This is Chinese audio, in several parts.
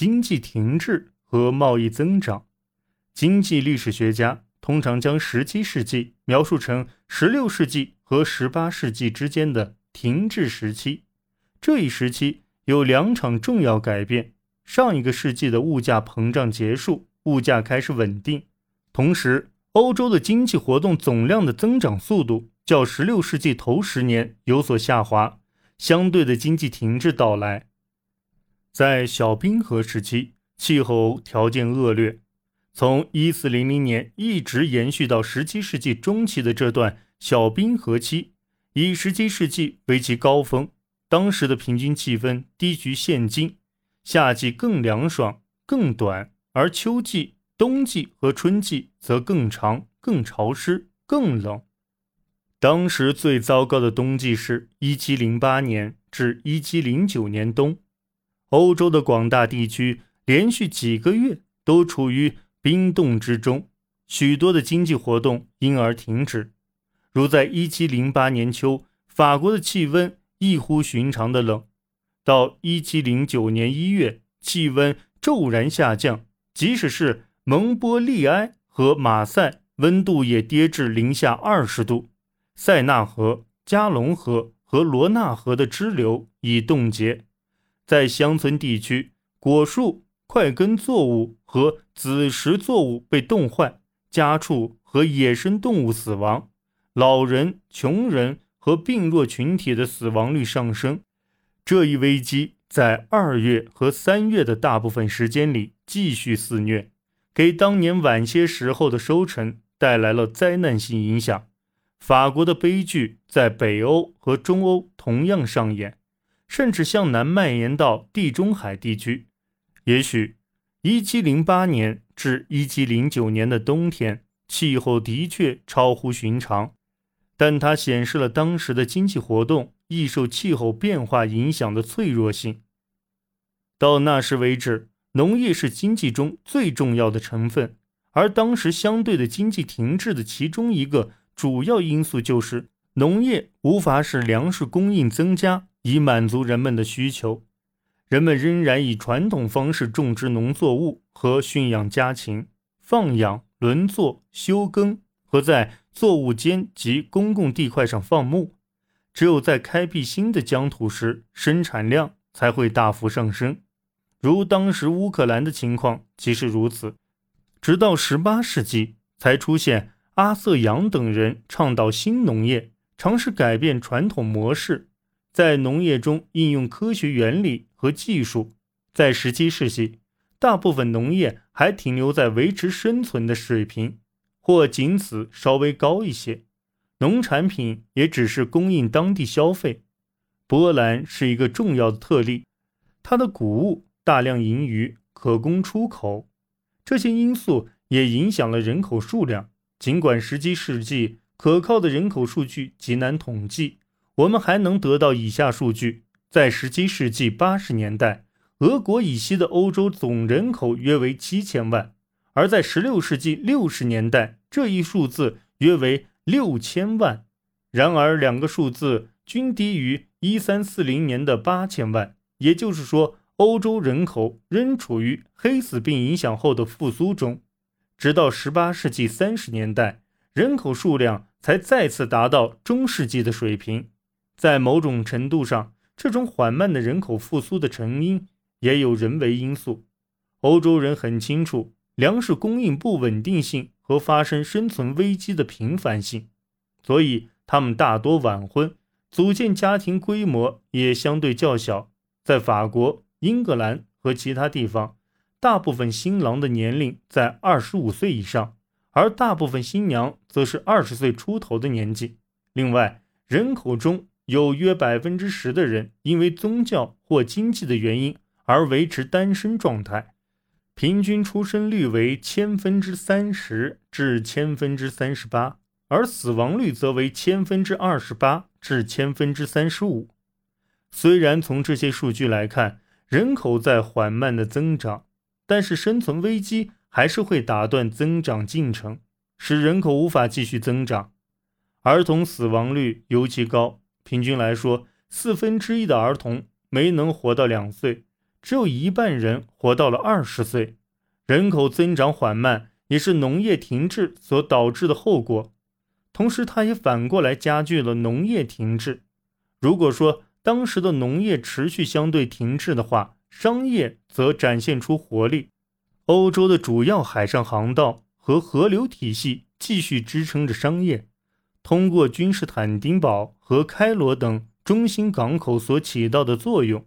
经济停滞和贸易增长。经济历史学家通常将17世纪描述成16世纪和18世纪之间的停滞时期。这一时期有两场重要改变：上一个世纪的物价膨胀结束，物价开始稳定；同时，欧洲的经济活动总量的增长速度较16世纪头十年有所下滑，相对的经济停滞到来。在小冰河时期，气候条件恶劣。从一四零零年一直延续到十七世纪中期的这段小冰河期，以十七世纪为其高峰。当时的平均气温低于现今，夏季更凉爽、更短，而秋季、冬季和春季则更长、更潮湿、更冷。当时最糟糕的冬季是一七零八年至一七零九年冬。欧洲的广大地区连续几个月都处于冰冻之中，许多的经济活动因而停止。如在1708年秋，法国的气温异乎寻常的冷；到1709年1月，气温骤然下降，即使是蒙波利埃和马赛，温度也跌至零下二十度。塞纳河、加龙河和罗纳河的支流已冻结。在乡村地区，果树、块根作物和子实作物被冻坏，家畜和野生动物死亡，老人、穷人和病弱群体的死亡率上升。这一危机在二月和三月的大部分时间里继续肆虐，给当年晚些时候的收成带来了灾难性影响。法国的悲剧在北欧和中欧同样上演。甚至向南蔓延到地中海地区。也许，1708年至1709年的冬天气候的确超乎寻常，但它显示了当时的经济活动易受气候变化影响的脆弱性。到那时为止，农业是经济中最重要的成分，而当时相对的经济停滞的其中一个主要因素就是农业无法使粮食供应增加。以满足人们的需求，人们仍然以传统方式种植农作物和驯养家禽，放养、轮作、休耕和在作物间及公共地块上放牧。只有在开辟新的疆土时，生产量才会大幅上升。如当时乌克兰的情况即是如此。直到18世纪，才出现阿瑟·杨等人倡导新农业，尝试改变传统模式。在农业中应用科学原理和技术，在十七世纪，大部分农业还停留在维持生存的水平，或仅此稍微高一些。农产品也只是供应当地消费。波兰是一个重要的特例，它的谷物大量盈余，可供出口。这些因素也影响了人口数量。尽管十七世纪可靠的人口数据极难统计。我们还能得到以下数据：在17世纪80年代，俄国以西的欧洲总人口约为7000万；而在16世纪60年代，这一数字约为6000万。然而，两个数字均低于1340年的8000万。也就是说，欧洲人口仍处于黑死病影响后的复苏中。直到18世纪30年代，人口数量才再次达到中世纪的水平。在某种程度上，这种缓慢的人口复苏的成因也有人为因素。欧洲人很清楚粮食供应不稳定性和发生生存危机的频繁性，所以他们大多晚婚，组建家庭规模也相对较小。在法国、英格兰和其他地方，大部分新郎的年龄在二十五岁以上，而大部分新娘则是二十岁出头的年纪。另外，人口中有约百分之十的人因为宗教或经济的原因而维持单身状态，平均出生率为千分之三十至千分之三十八，而死亡率则为千分之二十八至千分之三十五。虽然从这些数据来看，人口在缓慢的增长，但是生存危机还是会打断增长进程，使人口无法继续增长。儿童死亡率尤其高。平均来说，四分之一的儿童没能活到两岁，只有一半人活到了二十岁。人口增长缓慢也是农业停滞所导致的后果。同时，它也反过来加剧了农业停滞。如果说当时的农业持续相对停滞的话，商业则展现出活力。欧洲的主要海上航道和河流体系继续支撑着商业。通过君士坦丁堡和开罗等中心港口所起到的作用，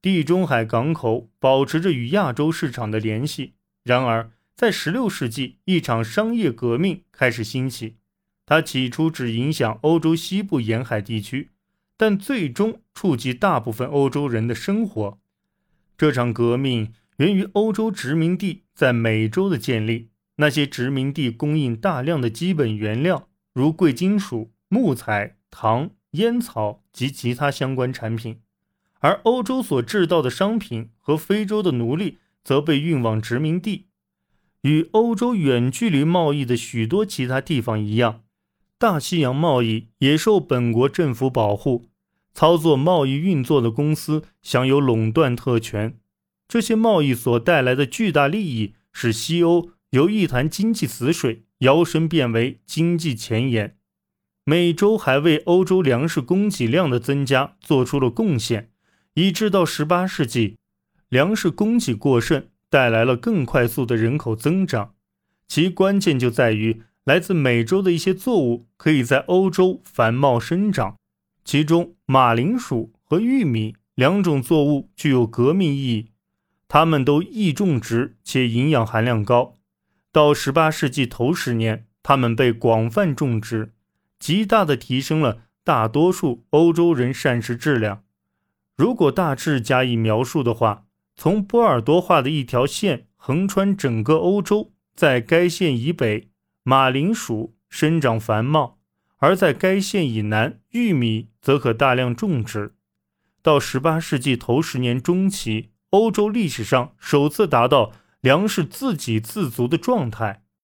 地中海港口保持着与亚洲市场的联系。然而，在16世纪，一场商业革命开始兴起。它起初只影响欧洲西部沿海地区，但最终触及大部分欧洲人的生活。这场革命源于欧洲殖民地在美洲的建立。那些殖民地供应大量的基本原料。如贵金属、木材、糖、烟草及其他相关产品，而欧洲所制造的商品和非洲的奴隶则被运往殖民地。与欧洲远距离贸易的许多其他地方一样，大西洋贸易也受本国政府保护，操作贸易运作的公司享有垄断特权。这些贸易所带来的巨大利益，使西欧由一潭经济死水。摇身变为经济前沿，美洲还为欧洲粮食供给量的增加做出了贡献，以致到十八世纪，粮食供给过剩带来了更快速的人口增长。其关键就在于来自美洲的一些作物可以在欧洲繁茂生长，其中马铃薯和玉米两种作物具有革命意义，它们都易种植且营养含量高。到十八世纪头十年，它们被广泛种植，极大地提升了大多数欧洲人膳食质量。如果大致加以描述的话，从波尔多画的一条线横穿整个欧洲，在该线以北，马铃薯生长繁茂；而在该线以南，玉米则可大量种植。到十八世纪头十年中期，欧洲历史上首次达到。粮食自给自足的状态。